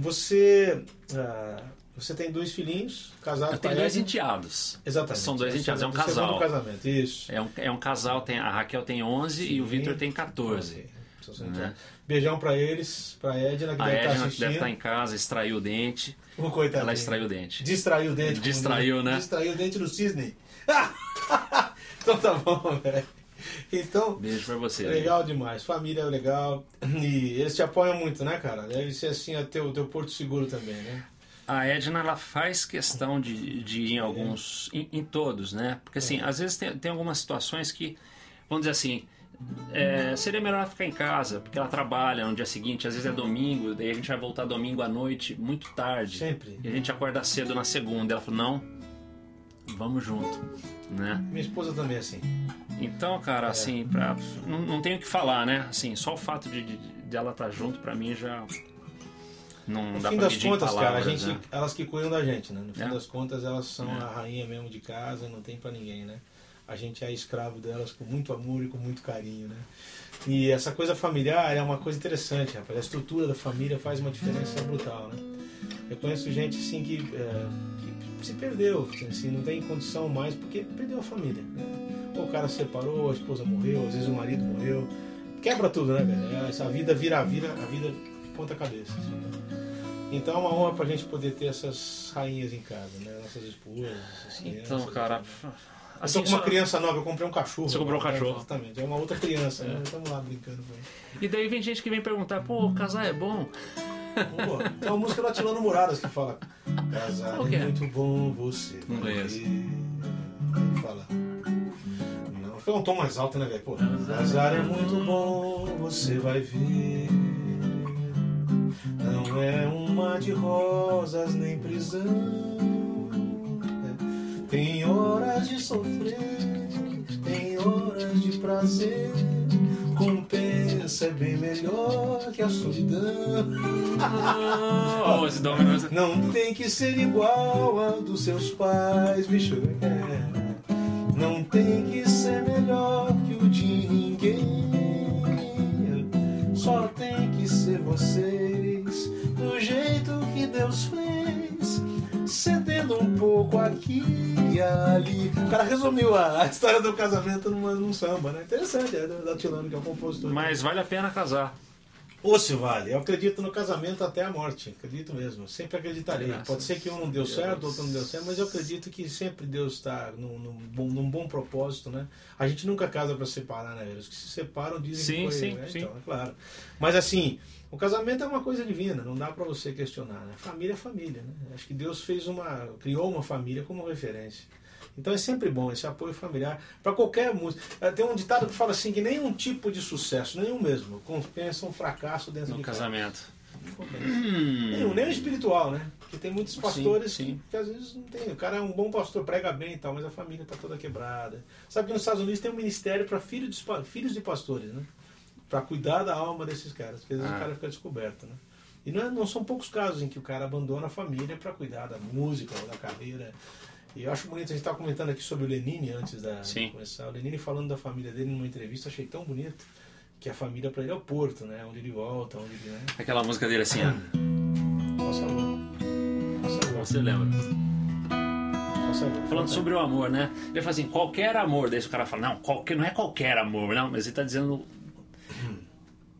Você. ah, você tem dois filhinhos, casados Eu tenho dois enteados. Exatamente. São dois enteados, é um casal. casamento, isso. É um, é um casal, tem, a Raquel tem 11 e o Sim. Vitor tem 14. Ok. Não tiver. Beijão pra eles, pra Edna, que A deve estar Edna assistindo. deve estar em casa, extraiu o dente. Coitadinha. Ela extraiu o dente. Distraiu o dente. Distraiu, né? Distraiu o dente do cisne. então tá bom, velho. Então, Beijo pra você. legal demais. Família é legal. E eles te apoiam muito, né, cara? Deve ser assim o teu porto seguro também, né? A Edna ela faz questão de, de ir em alguns, em, em todos, né? Porque assim, às vezes tem, tem algumas situações que, vamos dizer assim, é, seria melhor ela ficar em casa, porque ela trabalha no dia seguinte, às vezes é domingo, daí a gente vai voltar domingo à noite, muito tarde. Sempre. E a gente acorda cedo na segunda. Ela falou, não, vamos junto, né? Minha esposa também é assim. Então, cara, assim, pra, não, não tenho o que falar, né? Assim, só o fato de, de, de ela estar junto, pra mim, já não No dá fim pra das contas, cara, a palavras, gente, né? elas que cuidam da gente, né? No fim É. das contas, elas são É. a rainha mesmo de casa, não tem pra ninguém, né? A gente é escravo delas com muito amor e com muito carinho, né? E essa coisa familiar é uma coisa interessante, rapaz. A estrutura da família faz uma diferença brutal, né? Eu conheço gente assim que, é, que se perdeu, assim, não tem condição mais porque perdeu a família. Né? Ou o cara se separou, a esposa morreu, às vezes o marido morreu. Quebra tudo, né, velho? Essa vida vira, vira a vida de ponta cabeça. assim, né? Então é uma honra pra gente poder ter essas rainhas em casa, né? Nossas esposas, essas Então, crianças. cara. Eu tô com uma criança nova, eu comprei um cachorro. Você comprou um cachorro. Exatamente, é uma outra criança, né? Estamos lá brincando com ele. E daí vem gente que vem perguntar, pô, casar é bom? Pô, tem uma música do Atilano Muradas que fala Casar é é? muito bom você Não vai conheço. ver." Ele fala Não, foi um tom mais alto, né, velho? Pô, Casar é muito bom, você vai ver Não é uma de rosas nem prisão É, Tem horas de sofrer Tem horas de prazer Compensa é bem melhor que a solidão Oh, esse Dominus. não tem que ser igual a dos seus pais, bicho. É. Não tem que ser melhor que o de ninguém. Só tem que ser vocês, do jeito que Deus fez. Um pouco aqui e ali. O cara resumiu a, a história do casamento numa, num samba, né? Interessante, é da Tilano, que é o compositor. Mas vale a pena casar. Ou se vale. Eu acredito no casamento até a morte. Acredito mesmo. Sempre acreditarei. Graças Pode ser que um não deu Deus. certo, outro não deu certo, mas eu acredito que sempre Deus está num, num bom, num bom propósito, né? A gente nunca casa para separar, né? Os que se separam dizem Sim, que foi... sim, né? sim. Então, é claro. Mas assim, o casamento é uma coisa divina, não dá para você questionar, né? Família é família, né? Acho que Deus fez uma... criou uma família como referência. Então é sempre bom esse apoio familiar para qualquer música. Eh, Tem um ditado que fala assim que nenhum tipo de sucesso, nenhum mesmo, compensa um fracasso dentro No casa. casamento. Nenhum, nem o espiritual, né? Porque tem muitos pastores Sim, sim. Que, que às vezes não tem. O cara é um bom pastor, prega bem e tal, mas a família tá toda quebrada. Sabe que nos Estados Unidos tem um ministério para filhos, de filhos de pastores, né? Para cuidar da alma desses caras, porque às vezes Ah. o cara fica descoberto, né? E não, é- não são poucos casos em que o cara abandona a família para cuidar da música ou da carreira. E eu acho bonito, a gente estava comentando aqui sobre o Lenine antes da, Sim. começar. O Lenine falando da família dele numa entrevista, achei tão bonito. Que a família para ele é o porto, né? Onde ele volta, onde ele. Né? Aquela música dele assim, ó. Nossa. Nossa. Você lembra? Nossa. Falando sobre o amor, né? Ele fala assim, qualquer amor. Daí o cara fala, não, qualquer, não é qualquer amor, não. Mas ele tá dizendo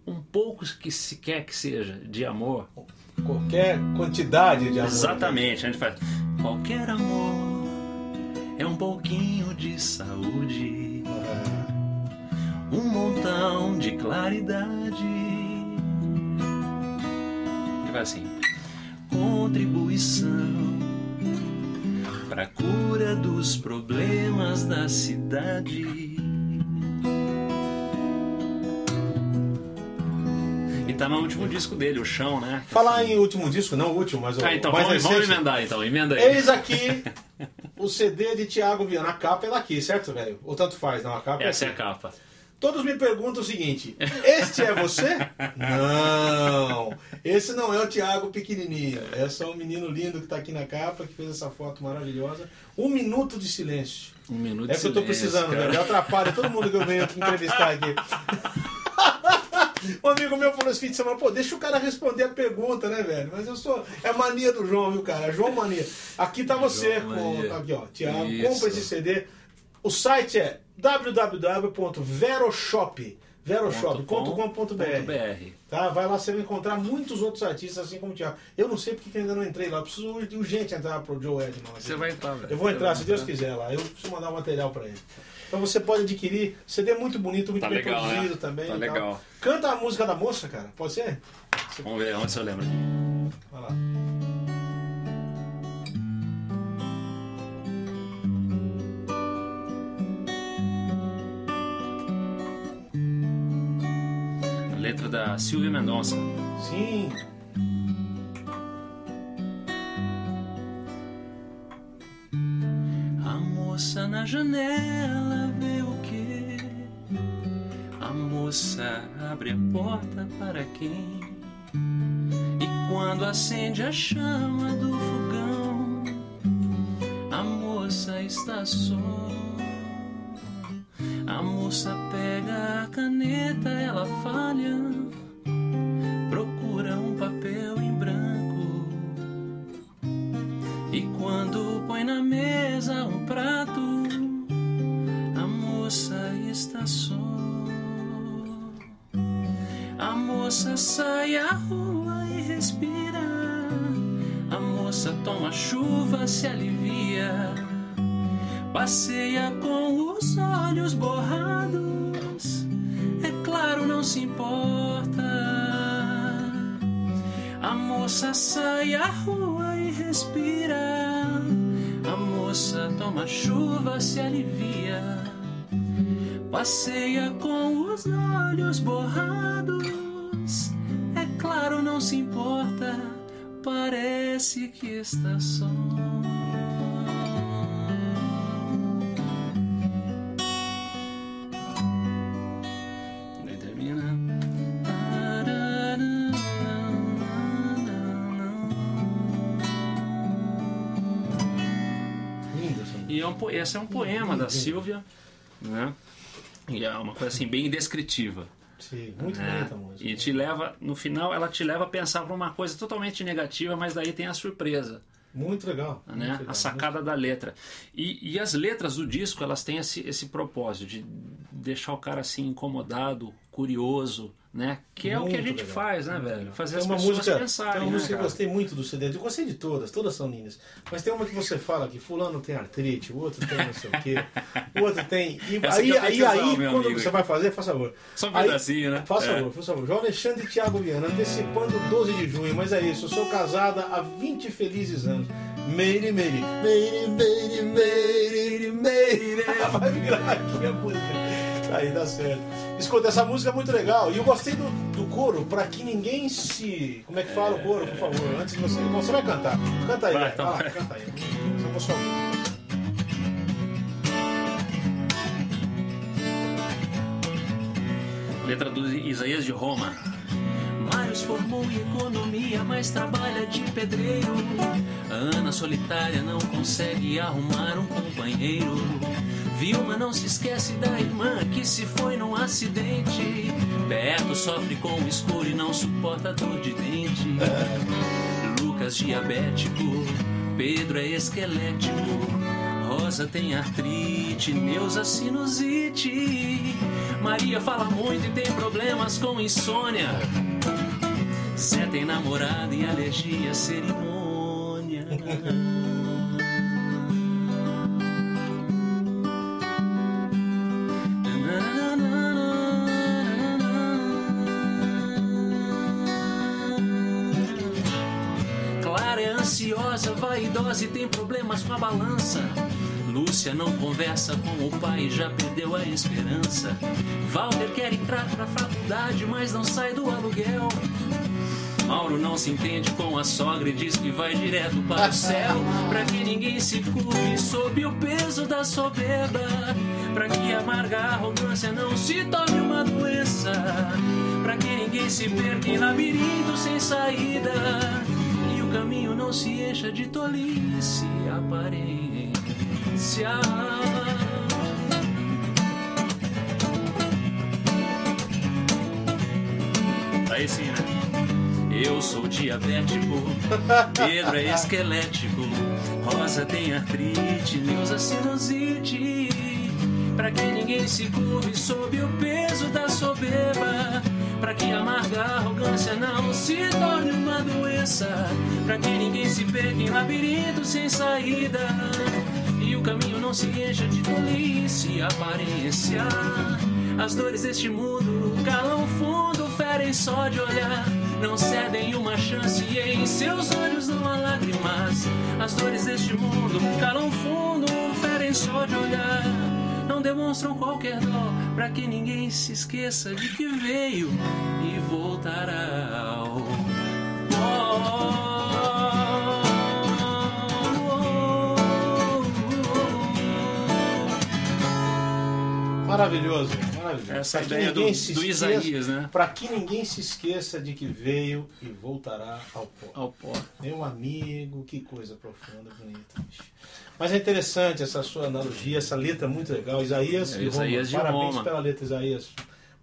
um pouco que se quer que seja de amor. Qualquer quantidade de amor. Exatamente. A gente faz, qualquer amor é um pouquinho de saúde. Um montão de claridade. E vai assim: contribuição para cura dos problemas da cidade. Tá no último disco dele, o chão, né? Falar em último disco, não o último, mas o Ah, então mais vamos, vamos emendar então, emenda aí. Eis aqui o CD de Thiago Viana. A capa é daqui, certo, velho? Ou tanto faz, não? A capa Essa é é a capa. Todos me perguntam o seguinte: Este é você? Não, esse não é o Thiago pequenininho. É só um menino lindo que tá aqui na capa, que fez essa foto maravilhosa. Um minuto de silêncio. Um minuto É de que eu tô silêncio, precisando, cara. velho. Eu atrapalho todo mundo que eu venho entrevistar aqui. Um amigo meu falou esse fim de semana, pô, deixa o cara responder a pergunta, né, velho? Mas eu sou. É mania do João, viu, cara? João Mania. Aqui tá você João com. Mania. Aqui, ó. Tiago, compra esse CD. O site é www.veroshop. veroshop.com.br. Tá? Vai lá, você vai encontrar muitos outros artistas, assim como o Thiago. Eu não sei porque que ainda não entrei lá. Eu preciso urgente entrar pro Joe Edman. Você vai entrar, velho. Eu vou entrar, se Deus quiser lá. Eu preciso mandar o um material para ele. Então você pode adquirir. CD muito bonito, muito tá bem legal, produzido né? também. Tá legal. Canta a música da moça, cara. Pode ser? Vamos ver, vamos ver se eu lembro. Vai lá. Letra da Silvia Mendonça. Sim. A moça na janela vê o quê? A moça abre a porta para quem? E quando acende a chama do fogão, a moça está só. A moça pega a caneta, ela falha, procura um papel em branco. E quando põe na mesa um prato, a moça está só. A moça sai à rua e respira. A moça toma chuva, se alivia passeia com os olhos borrados, é claro, não se importa. A moça sai à rua e respira, a moça toma chuva, se alivia, passeia com os olhos borrados, é claro, não se importa, parece que está só. Um, esse é um poema da Silvia, né? E é uma coisa assim bem descritiva. Sim, muito né? bonita a música. E te leva, no final, ela te leva a pensar para uma coisa totalmente negativa, mas daí tem a surpresa. Muito legal. Né? Muito legal. A sacada muito... da letra. E, e as letras do disco, elas têm esse, esse propósito de deixar o cara assim incomodado, curioso, né? Que é muito o que a gente legal. faz, né, velho? Fazer tem as pessoas música, pensarem. Tem uma né, música que eu gostei muito do CD. Eu gostei de todas, todas são lindas. Mas tem uma que você fala que fulano tem artrite, o outro tem não sei o quê, o outro tem. E aí, aí, aí quando amigo. você vai fazer, faz favor. Só um pedacinho, né? Faça é. favor, faça favor. João Alexandre e Thiago Viana, antecipando 12 de junho, mas é isso. Eu sou casada há 20 felizes anos. Meire, meire, meire, meire, meire, meire. Vai virar aqui a música. Aí dá certo. Escuta, essa música é muito legal. E eu gostei do, do coro, pra que ninguém se. Como é que fala o coro, por favor? Antes de você. Você vai cantar. Canta aí, vai, então. ah, canta aí. Eu vou só Letra do Isaías de Roma. Mários formou em economia, mas trabalha de pedreiro. A Ana solitária não consegue arrumar um companheiro. Vilma não se esquece da irmã que se foi num acidente. Beto sofre com escuro e não suporta dor de dente. Lucas diabético, Pedro é esquelético. Rosa tem artrite, Neuza sinusite. Maria fala muito e tem problemas com insônia. Zé tem namorada e alergia à cerimônia. E tem problemas com a balança. Lúcia não conversa com o pai, já perdeu a esperança. Walter quer entrar pra faculdade, mas não sai do aluguel. Mauro não se entende com a sogra e diz que vai direto para o céu. Pra que ninguém se curve sob o peso da soberba. Pra que a amarga arrogância não se torne uma doença. Pra que ninguém se perca em labirinto sem saída caminho não se encha de tolice aparência. Aí sim, né? Eu sou diabético, Pedro é esquelético, Rosa tem artrite, Neuza sinusite. Pra que ninguém se curve sob o peso da soberba. Pra que amarga arrogância não se torne uma doença. Pra que ninguém se perca em labirinto sem saída. E o caminho não se encha de tolice e aparência. As dores deste mundo calam fundo, ferem só de olhar. Não cedem uma chance e em seus olhos não há lágrimas. As dores deste mundo calam fundo, ferem só de olhar. Não demonstram qualquer dó pra que ninguém se esqueça de que veio e voltará. Maravilhoso, maravilhoso. Essa Pra ideia do, se do esqueça- Isaías, né? Para que ninguém se esqueça de que veio e voltará ao pó. Ao pó. Meu amigo, que coisa profunda, bonita. bicho. Mas é interessante essa sua analogia, essa letra muito legal. Isaías, É, de Roma. Isaías de Parabéns Roma. pela letra, Isaías.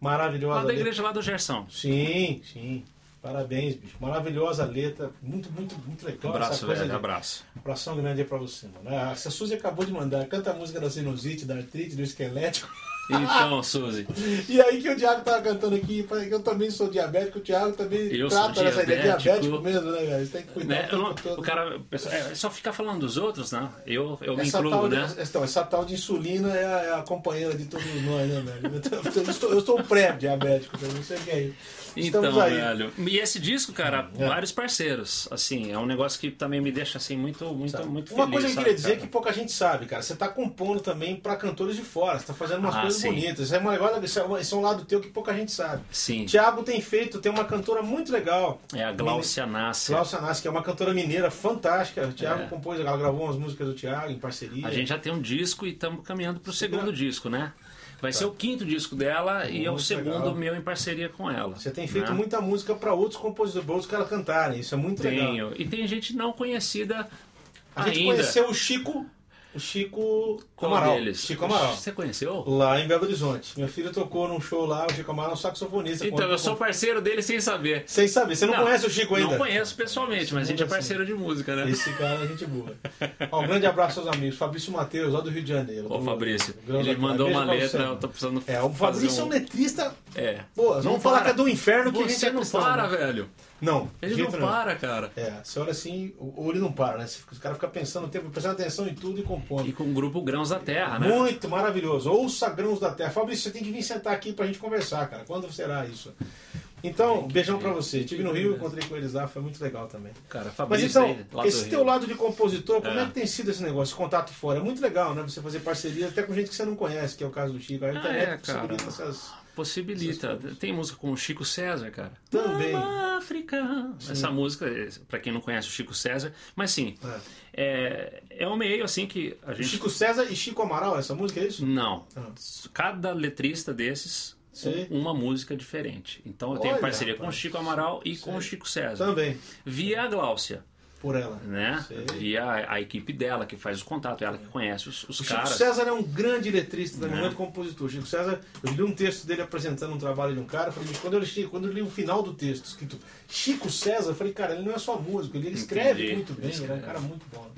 Maravilhosa Lá da letra. igreja lá do Gerson. Sim, sim. Parabéns, bicho. Maravilhosa letra. Muito, muito, muito legal. Abraço, essa coisa velho. de- Abraço. Abração grande aí pra você, mano. A a Suzy acabou de mandar. Canta a música da sinusite, da artrite, do esquelético. Então, Suzy. E aí que o Thiago tava cantando aqui, que eu também sou diabético, o Thiago também Eu trata dessa ideia. diabético. Diabético mesmo, né, velho? Você tem que cuidar Né? o Eu o cara é, só ficar falando dos outros, né? Eu, eu me Essa incluo, tal, de, né? então, essa tal de insulina é a, é a companheira de todos nós, né, velho? Eu, estou, eu estou pré-diabético, não sei o que é isso. Estamos Então, aí. velho. E esse disco, cara, É. vários parceiros. Assim, é um negócio que também me deixa assim muito, muito, Sabe? muito Uma feliz. coisa que eu sabe, queria dizer é cara? que pouca gente sabe, cara. Você tá compondo também pra cantores de fora, você tá fazendo umas Ah, coisas sim. bonitas. Isso é, um negócio, isso, é, isso é um lado teu que pouca gente sabe. Sim. Tiago tem feito, tem uma cantora muito legal. É a Glaucia Nasser. Glaucia Nassi, que é uma cantora mineira fantástica. O Thiago É. compôs, ela gravou umas músicas do Thiago em parceria. A gente já tem um disco e estamos caminhando pro segundo gra- disco, né? Vai ser o quinto disco dela e é o Muito segundo legal. meu em parceria com ela. Você tem feito né? muita música pra outros compositores, pra outros caras cantarem. Isso é muito legal. Tenho. E tem gente não conhecida A gente ainda. conheceu o Chico, o Chico Qual Amaral. deles? Chico Amaral. Você conheceu? Lá em Belo Horizonte. Minha filha tocou num show lá, o Chico Amaral é um saxofonista. Então, eu sou parceiro dele sem saber. Sem saber, você não, conhece o Chico ainda? Não conheço pessoalmente, mas a gente é Mundo assim. parceiro de música, né? Esse cara é gente boa. Ó, um grande abraço aos amigos. Fabrício Matheus, lá do Rio de Janeiro. Ô do- Fabrício, ele mandou Beijo uma letra, eu tô precisando É, o Fabrício é um... um letrista. É. Pô, vamos Não falar para. que é do inferno que a gente Você é não para, né? velho. Não, Ele não nenhum. para, cara. É, você olha assim, o o olho não para, né? Os caras ficam pensando o tempo, prestando atenção em tudo e compondo. E com o grupo Grãos da Terra, né? Muito maravilhoso. Ouça Grãos da Terra. Fabrício, você tem que vir sentar aqui pra gente conversar, cara. Quando será isso? Então, beijão pra você. Estive no Rio, encontrei com eles lá, foi muito legal também. Cara, Mas Fabrício então, lá do esse teu lado de compositor, como é. É. que tem sido esse negócio, esse contato fora? É muito legal, né? Você fazer parceria até com gente que você não conhece, que é o caso do Chico. A internet é, cara. possibilita essas. Possibilita. Tem música com o Chico César, cara. Também. África. Essa música, pra quem não conhece o Chico César, mas sim, é, é um meio assim que a gente. Chico César e Chico Amaral, essa música é isso? Não. Ah. Cada letrista desses, Sim. uma música diferente. Então eu tenho Olha, parceria com o rapaz. Chico Amaral e com o Chico César. Também, Via a Gláucia, por ela. né? Sei. Via a, a equipe dela que faz o contato, ela que conhece os, os O Chico caras. César é um grande letrista, também, Né? muito compositor. O Chico César, eu li um texto dele apresentando um trabalho de um cara, eu falei, quando eu, li, quando eu li o final do texto, escrito Chico César, eu falei, cara, ele não é só músico, ele, escreve Entendi. muito bem, Ele é um cara muito bom.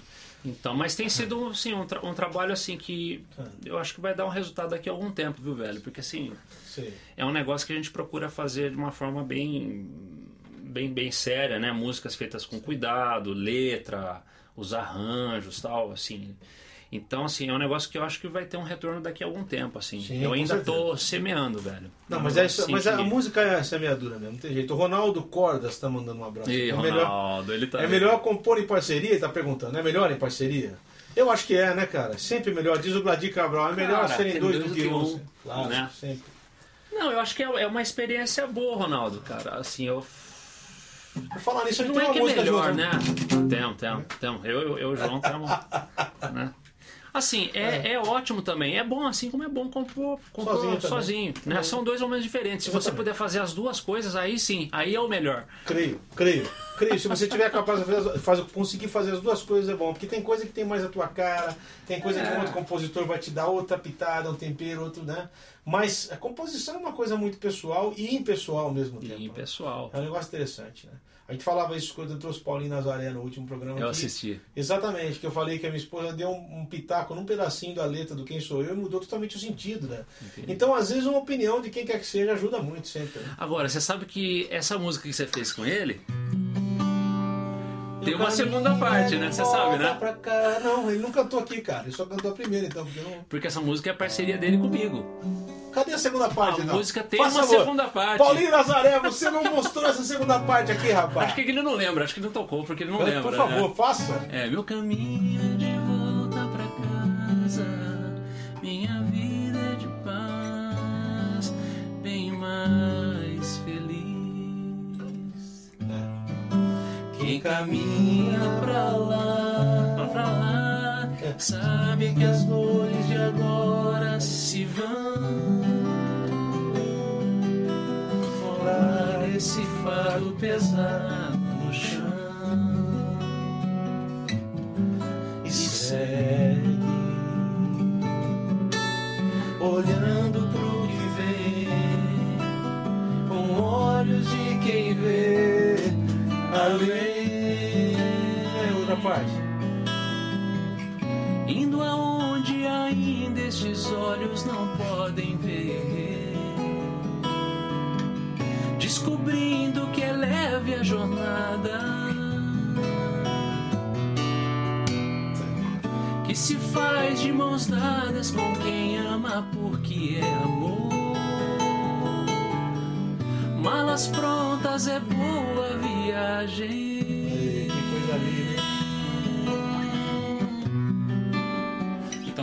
Então, mas tem sido assim, um, tra- um trabalho assim que Ah. eu acho que vai dar um resultado daqui a algum tempo, viu, velho? Porque assim, Sei. é um negócio que a gente procura fazer de uma forma bem bem bem séria, né? Músicas feitas com cuidado, letra, os arranjos, tal, assim. Então, assim, é um negócio que eu acho que vai ter um retorno daqui a algum tempo, assim. Sim, eu ainda certeza. tô semeando, velho. Não, mas, é isso, mas assim a que- música é semeadura mesmo, não tem jeito. O Ronaldo Cordas tá mandando um abraço. É melhor, Ronaldo, ele tá é melhor compor em parceria? Ele tá perguntando. É melhor em parceria? Eu acho que é, né, cara? Sempre melhor. Diz o Gladir Cabral, é melhor Cara, serem dois do que um. Claro, né? sempre. Não, eu acho que é é uma experiência boa, Ronaldo, cara. Assim, eu Por falar nisso, a gente Não tem é uma que é música melhor, junto, né? Tem, tem, tem. Eu, eu, eu e o João temos. né? Assim, é, é. ótimo também. É bom assim como é bom compor, compor Sozinho sozinho. também. né? É. São dois momentos diferentes. Se você puder fazer as duas coisas, aí sim, aí é o melhor. Creio, creio, Cris, se você tiver capaz de fazer, as- faz- conseguir fazer as duas coisas é bom, porque tem coisa que tem mais a tua cara, tem coisa que É. um outro compositor vai te dar outra pitada, um tempero, outro, né? Mas a composição é uma coisa muito pessoal e impessoal ao mesmo tempo. E né? pessoal. É um negócio interessante, né? A gente falava isso quando eu trouxe Paulinho Nazaré no último programa. Eu assisti. Exatamente, que eu falei que a minha esposa deu um, um pitaco num pedacinho da letra do Quem Sou Eu e mudou totalmente o sentido, né? Entendi. Então, às vezes, uma opinião de quem quer que seja ajuda muito sempre. né? Agora, você sabe que essa música que você fez com ele tem uma segunda parte, né? Você sabe, né? Pra cá. Não, ele não cantou aqui, cara. Ele só cantou a primeira, então. Porque não... Porque essa música é a parceria dele comigo. Cadê a segunda parte, A então? música tem Faça uma favor. segunda parte. Paulinho Nazaré, você não mostrou essa segunda parte aqui, rapaz. Acho que ele não lembra, acho que não tocou, porque ele não Por lembra. favor, né? faça. É, meu caminho é de volta pra casa, minha vida é de paz, bem mais feliz. Quem caminha pra lá, sabe que as dores de agora se vão. Larga esse fardo pesado no chão E segue olhando pro que vem, com olhos de quem vê além. É outra parte. Indo aonde ainda estes olhos não podem ver, descobrindo que é leve a jornada. Que se faz de mãos dadas com quem ama porque é amor. Malas prontas é boa viagem. Que coisa linda.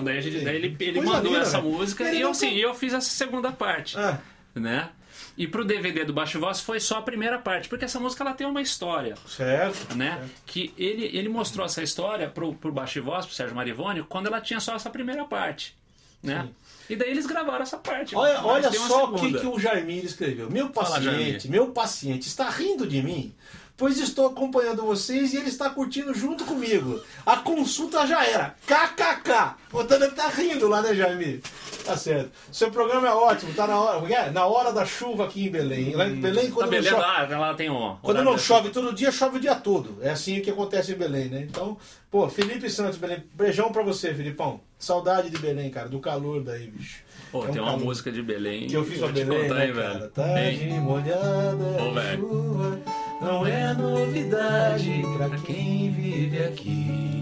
Daí, a gente- daí ele, ele mandou essa velho. música Ele e eu, assim, eu fiz essa segunda parte, Ah, né? E pro DVD do Baixo Voz foi só a primeira parte, porque essa música ela tem uma história, certo. né? certo. Que ele, ele mostrou essa história pro, pro Baixo Voz, pro Sérgio Marivone, quando ela tinha só essa primeira parte, né? Sim. E daí eles gravaram essa parte. Olha, olha só o que, que o Jaimir escreveu. Meu Fala, paciente, Jaimir. meu paciente está rindo de mim, pois estou acompanhando vocês e ele está curtindo junto comigo. A consulta já era. KKK. Portanto, ele está rindo lá, né, Jaimir? Tá certo. Seu programa é ótimo, tá na hora. como é? Na hora da chuva aqui em Belém. Lá em Belém, Tá quando não beleza, chove. lá, lá tem um. Quando não chove todo dia, chove o dia todo. É assim que acontece em Belém, né? Então, pô, Felipe Santos, Belém. Beijão pra você, Filipão. Saudade de Belém, cara, do calor daí, bicho. Pô, É um tem uma música de Belém. Que eu fiz pra Belém, contar, né, hein, cara? velho? Tarde molhada, Ô, velho. Não é novidade pra quem vive aqui.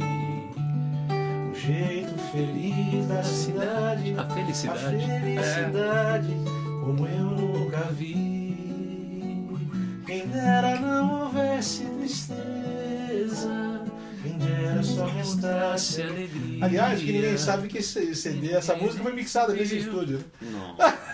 O jeito feliz da cidade, A felicidade. a felicidade, como eu nunca vi. Quem dera não houvesse tristeza, quem dera só restasse alegria. Aliás, que ninguém sabe que esse CD, essa música foi mixada nesse estúdio. Não.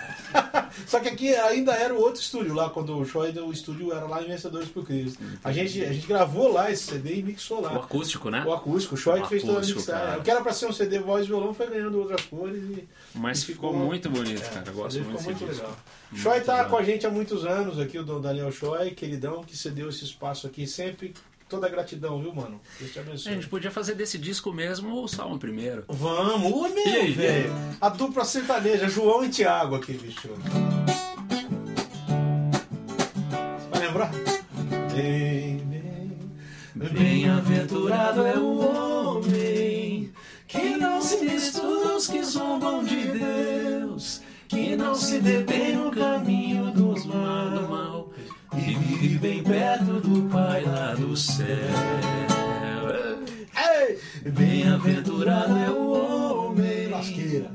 Só que aqui ainda era o outro estúdio lá, quando o show o estúdio era lá em Vencedores por Cristo. A gente, a gente gravou lá esse CD e mixou O lá. acústico, né? O acústico, o O que fez toda a mixagem. cara. O que era pra ser um CD voz e violão foi ganhando outras cores e. Mas e ficou muito bonito, cara. Eu o gosto muito ficou desse muito disco. legal. Muito Shoy tá legal. com a gente há muitos anos aqui, o Daniel Shoy, queridão, que cedeu esse espaço aqui sempre. Toda a gratidão, viu, mano? Deus te A abençoe. gente podia fazer desse disco mesmo o Salmo primeiro. Vamos, meu, velho. A dupla sertaneja, João e Tiago aqui, bicho. Vai lembrar? Bem, bem, Bem-aventurado é o homem que não se mistura os que zombam de Deus, que não se detém no caminho dos mal, do mal vive bem perto do Pai lá do céu. Bem-aventurado é o homem Lasqueira.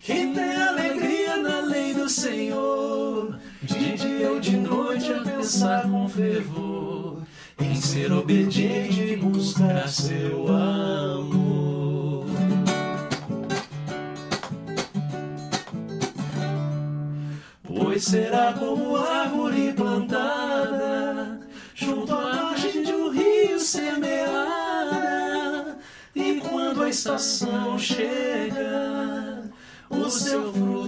que tem alegria na lei do Senhor, de dia ou de noite a pensar com fervor, em ser obediente e buscar seu amor. Será como árvore plantada junto à margem de um rio semeada, e quando a estação chega, o seu fruto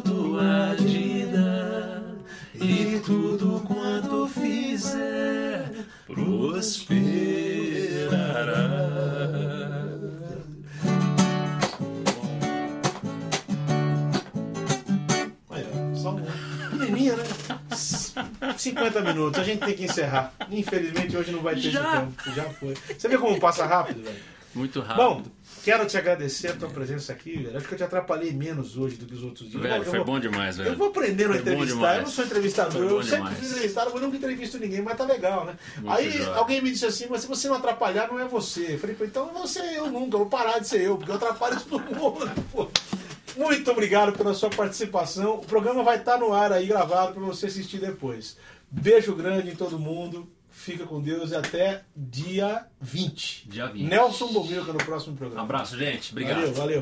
50 minutos, a gente tem que encerrar. Infelizmente hoje não vai ter Já? tempo. Já foi. Você vê como passa rápido, velho? Muito rápido. Bom, quero te agradecer a tua presença aqui, velho. Acho que eu te atrapalhei menos hoje do que os outros dias. velho, Eu foi vou- bom demais, velho. Eu vou aprendendo a entrevistar. Eu não sou entrevistador. Eu sempre demais. fui entrevistado, mas nunca entrevisto ninguém, mas tá legal, né? Muito Aí jóia. alguém me disse assim, mas se você não atrapalhar, não é você. Eu falei, então não vou ser eu nunca, eu vou parar de ser eu, porque eu atrapalho todo mundo. pô. Muito obrigado pela sua participação. O programa vai estar no ar aí gravado para você assistir depois. Beijo grande em todo mundo. Fica com Deus e até dia 20. Dia 20. Nelson Bomilca no próximo Um programa. abraço, gente. Obrigado. Valeu, valeu.